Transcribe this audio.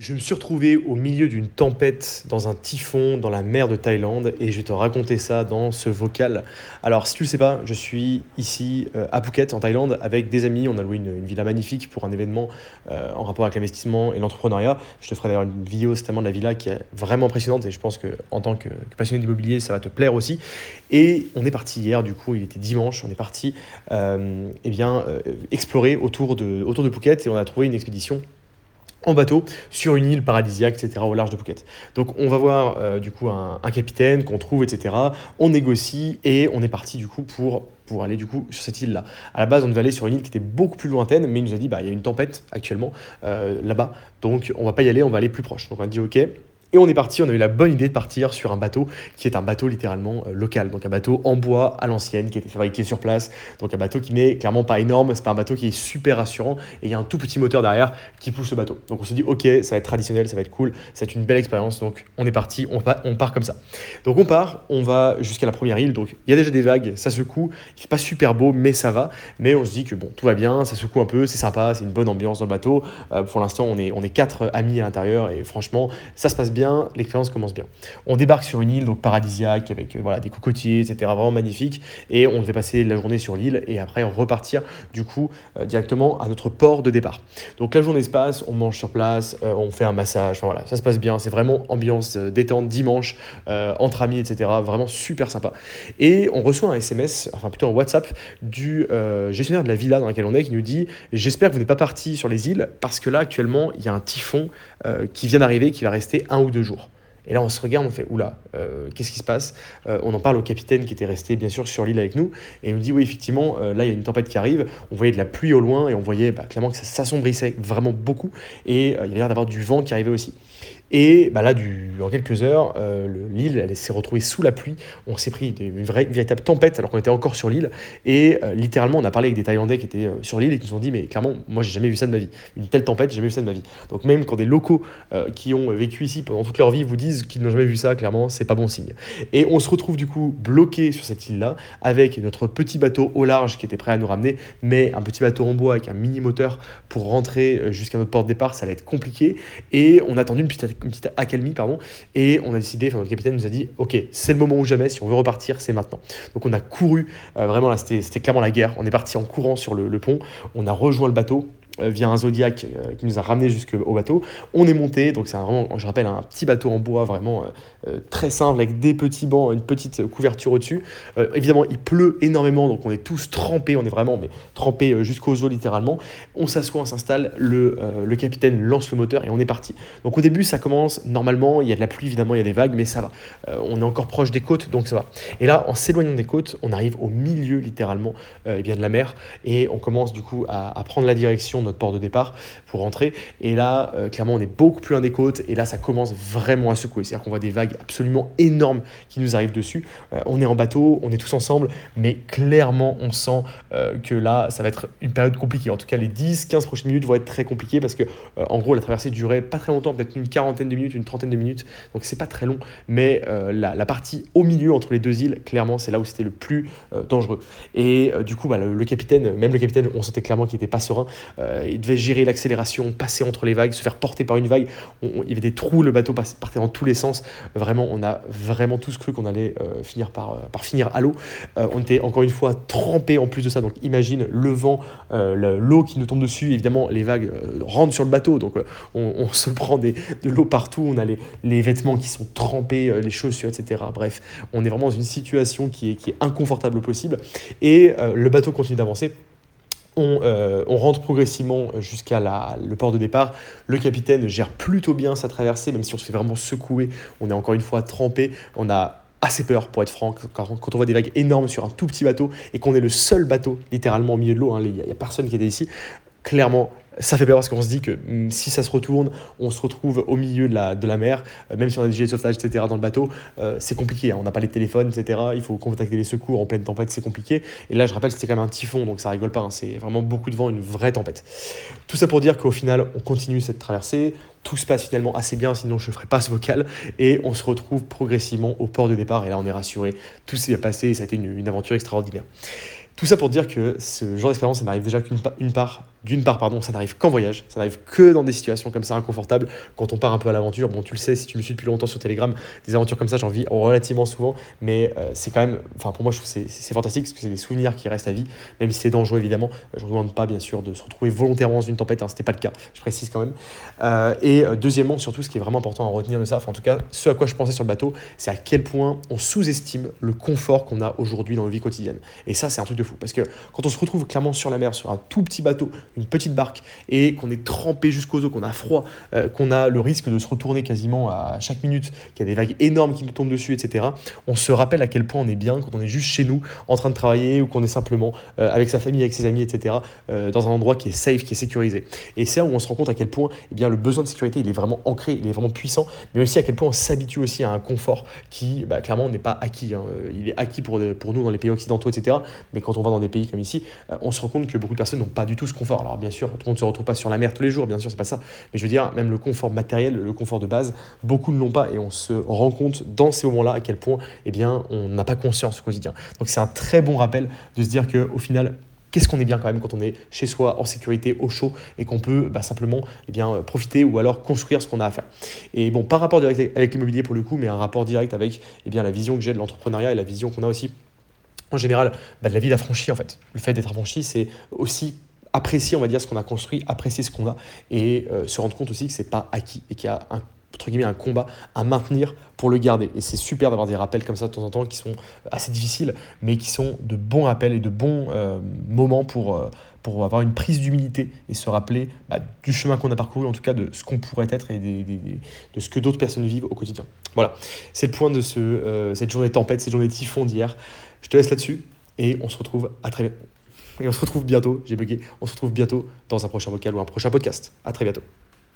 Je me suis retrouvé au milieu d'une tempête, dans un typhon, dans la mer de Thaïlande, et je vais te raconter ça dans ce vocal. Alors, si tu ne le sais pas, je suis ici euh, à Phuket, en Thaïlande, avec des amis. On a loué une, villa magnifique pour un événement euh, en rapport avec l'investissement et l'entrepreneuriat. Je te ferai d'ailleurs une vidéo notamment de la villa qui est vraiment impressionnante, et je pense qu'en tant que, passionné d'immobilier, ça va te plaire aussi. Et on est parti hier, du coup, il était dimanche, on est parti euh, eh bien, explorer autour de, autour de Phuket, et on a trouvé une expédition en bateau sur une île paradisiaque, etc., au large de Phuket. Donc on va voir euh, du coup un, capitaine qu'on trouve, etc. On négocie et on est parti du coup pour, aller du coup sur cette île-là. À la base, on devait aller sur une île qui était beaucoup plus lointaine, mais il nous a dit bah il y a une tempête actuellement euh, là-bas, donc on va pas y aller, on va aller plus proche. Donc on a dit ok, et on est parti, on a eu la bonne idée de partir sur un bateau qui est un bateau littéralement euh, local, donc un bateau en bois à l'ancienne qui été fabriqué sur place, donc un bateau qui n'est clairement pas énorme, c'est pas un bateau qui est super rassurant. Et il y a un tout petit moteur derrière qui pousse le bateau. Donc on se dit ok, ça va être traditionnel, ça va être cool, c'est une belle expérience, donc on est parti, on, part comme ça. Donc on part, on va jusqu'à la première île, donc il y a déjà des vagues, ça secoue, fait pas super beau mais ça va, mais on se dit que bon tout va bien, ça secoue un peu, c'est sympa, c'est une bonne ambiance dans le bateau. Euh, pour l'instant on est quatre amis à l'intérieur et franchement ça se passe bien, l'expérience bien. On débarque sur une île paradisiaque avec euh, voilà, des cocotiers, etc. Vraiment magnifique. Et on devait passer la journée sur l'île et après on repartir du coup euh, directement à notre port de départ. Donc la journée se passe, on mange sur place, euh, on fait un massage, voilà, ça se passe bien. C'est vraiment ambiance détente dimanche entre amis, etc. Vraiment super sympa. Et on reçoit un SMS, enfin plutôt un WhatsApp du gestionnaire de la villa dans laquelle on est qui nous dit J'espère que vous n'êtes pas parti sur les îles parce que là actuellement il y a un typhon qui vient d'arriver qui va rester un ou deux jours. Et là, on se regarde, on fait Oula, euh, qu'est-ce qui se passe euh, On en parle au capitaine qui était resté, bien sûr, sur l'île avec nous. Et il nous dit Oui, effectivement, euh, là, il y a une tempête qui arrive. On voyait de la pluie au loin et on voyait bah, clairement que ça s'assombrissait vraiment beaucoup. Et il y avait l'air d'avoir du vent qui arrivait aussi. Et bah là, en quelques heures, euh, l'île elle s'est retrouvée sous la pluie. On s'est pris une, vraie, véritable tempête alors qu'on était encore sur l'île. Et euh, littéralement, on a parlé avec des Thaïlandais qui étaient euh, sur l'île et qui nous ont dit Mais clairement, moi, j'ai jamais vu ça de ma vie. Une telle tempête, j'ai jamais vu ça de ma vie. Donc, même quand des locaux qui ont vécu ici pendant toute leur vie vous disent qu'ils n'ont jamais vu ça, clairement, c'est pas bon signe. Et on se retrouve du coup bloqué sur cette île-là avec notre petit bateau au large qui était prêt à nous ramener, mais un petit bateau en bois avec un mini moteur pour rentrer jusqu'à notre port de départ, ça allait être compliqué. Et on a attendu une petite une petite accalmie, pardon, et on a décidé, enfin notre capitaine nous a dit, ok, c'est le moment ou jamais, si on veut repartir, c'est maintenant. Donc on a couru, euh, vraiment là, c'était clairement la guerre, on est parti en courant sur le, pont, on a rejoint le bateau, via un Zodiac euh, qui nous a ramené jusqu'au bateau. On est monté, donc c'est vraiment, je rappelle, un petit bateau en bois vraiment euh, très simple avec des petits bancs, une petite couverture au-dessus. évidemment, il pleut énormément, donc on est tous trempés, on est vraiment mais, trempés jusqu'aux os littéralement. On s'assoit, on s'installe, le, le capitaine lance le moteur et on est parti. Donc au début, ça commence normalement, il y a de la pluie, évidemment, il y a des vagues, mais ça va. on est encore proche des côtes, donc ça va. Et là, en s'éloignant des côtes, on arrive au milieu littéralement eh bien, de la mer et on commence du coup à, à prendre la direction notre port de départ pour rentrer. Et là, euh, clairement, on est beaucoup plus loin des côtes. Et là, ça commence vraiment à secouer. C'est-à-dire qu'on voit des vagues absolument énormes qui nous arrivent dessus. Euh, on est en bateau, on est tous ensemble, mais clairement, on sent euh, que là, ça va être une période compliquée. En tout cas, les 10-15 prochaines minutes vont être très compliquées parce que, en gros, la traversée durait pas très longtemps, peut-être une quarantaine de minutes, une trentaine de minutes. Donc, c'est pas très long. Mais la, partie au milieu entre les deux îles, clairement, c'est là où c'était le plus dangereux. Et du coup, bah, le, capitaine, même le capitaine, on sentait clairement qu'il était pas serein il devait gérer l'accélération, passer entre les vagues, se faire porter par une vague. il y avait des trous, le bateau partait dans tous les sens. Vraiment, on a vraiment tous cru qu'on allait euh, finir par, euh, par finir à l'eau. Euh, on était encore une fois trempés en plus de ça. Donc imagine le vent, l'eau qui nous tombe dessus. Évidemment, les vagues rentrent sur le bateau. Donc on, se prend de l'eau partout. On a les, les, vêtements qui sont trempés, les chaussures, etc. Bref, on est vraiment dans une situation qui est, qui est inconfortable possible. Et le bateau continue d'avancer euh, on, rentre progressivement jusqu'à le port de départ. Le capitaine gère plutôt bien sa traversée, même si on se fait vraiment secouer. On est encore une fois trempé. On a assez peur, pour être franc, quand, on voit des vagues énormes sur un tout petit bateau et qu'on est le seul bateau littéralement au milieu de l'eau. Hein, il n'y a, personne qui était ici. Clairement, ça fait peur parce qu'on se dit que mm, si ça se retourne, on se retrouve au milieu de la, de la mer, euh, même si on a des gilets de sauvetage, etc. dans le bateau, euh, c'est compliqué. Hein. On n'a pas les téléphones, etc. Il faut contacter les secours en pleine tempête, c'est compliqué. Et là, je rappelle, c'était quand même un typhon, donc ça rigole pas. Hein. C'est vraiment beaucoup de vent, une vraie tempête. Tout ça pour dire qu'au final, on continue cette traversée. Tout se passe finalement assez bien, sinon je ne ferai pas ce vocal. Et on se retrouve progressivement au port de départ. Et là, on est rassuré. Tout s'est passé ça a été une, une aventure extraordinaire. Tout ça pour dire que ce genre d'expérience, ça m'arrive déjà qu'une part d'une part, pardon, ça n'arrive qu'en voyage, ça n'arrive que dans des situations comme ça inconfortables, quand on part un peu à l'aventure. Bon, tu le sais, si tu me suis depuis longtemps sur Telegram, des aventures comme ça, j'en vis relativement souvent, mais euh, c'est quand même, enfin pour moi, je trouve que c'est fantastique parce que c'est des souvenirs qui restent à vie, même si c'est dangereux évidemment. Je ne demande pas, bien sûr, de se retrouver volontairement dans une tempête, hein, ce n'était pas le cas, je précise quand même. Euh, et euh, deuxièmement, surtout, ce qui est vraiment important à retenir de ça, en tout cas, ce à quoi je pensais sur le bateau, c'est à quel point on sous-estime le confort qu'on a aujourd'hui dans la vie quotidienne. Et ça, c'est un truc de fou parce que quand on se retrouve clairement sur la mer, sur un tout petit bateau, une petite barque, et qu'on est trempé jusqu'aux os, qu'on a froid, euh, qu'on a le risque de se retourner quasiment à chaque minute, qu'il y a des vagues énormes qui nous tombent dessus, etc., on se rappelle à quel point on est bien quand on est juste chez nous, en train de travailler, ou qu'on est simplement euh, avec sa famille, avec ses amis, etc., euh, dans un endroit qui est safe, qui est sécurisé. Et c'est là où on se rend compte à quel point eh bien, le besoin de sécurité, il est vraiment ancré, il est vraiment puissant, mais aussi à quel point on s'habitue aussi à un confort qui, bah, clairement, n'est pas acquis. Hein. Il est acquis pour, pour nous dans les pays occidentaux, etc., mais quand on va dans des pays comme ici, on se rend compte que beaucoup de personnes n'ont pas du tout ce confort. Alors bien sûr, tout le monde ne se retrouve pas sur la mer tous les jours, bien sûr, c'est pas ça. Mais je veux dire, même le confort matériel, le confort de base, beaucoup ne l'ont pas et on se rend compte dans ces moments-là à quel point eh bien, on n'a pas conscience au quotidien. Donc c'est un très bon rappel de se dire qu'au final, qu'est-ce qu'on est bien quand même quand on est chez soi, en sécurité, au chaud, et qu'on peut bah, simplement eh bien, profiter ou alors construire ce qu'on a à faire. Et bon, pas rapport direct avec l'immobilier pour le coup, mais un rapport direct avec eh bien, la vision que j'ai de l'entrepreneuriat et la vision qu'on a aussi en général bah, de la vie d'affranchi en fait. Le fait d'être affranchi, c'est aussi apprécier, on va dire, ce qu'on a construit, apprécier ce qu'on a et euh, se rendre compte aussi que c'est pas acquis et qu'il y a un entre guillemets un combat à maintenir pour le garder. Et c'est super d'avoir des rappels comme ça de temps en temps qui sont assez difficiles, mais qui sont de bons rappels et de bons euh, moments pour, euh, pour avoir une prise d'humilité et se rappeler bah, du chemin qu'on a parcouru, en tout cas de ce qu'on pourrait être et de ce que d'autres personnes vivent au quotidien. Voilà, c'est le point de ce, cette journée tempête, cette journée typhon d'hier. Je te laisse là-dessus et on se retrouve à très et on se retrouve bientôt, j'ai bugué, on se retrouve bientôt dans un prochain vocal ou un prochain podcast. À très bientôt.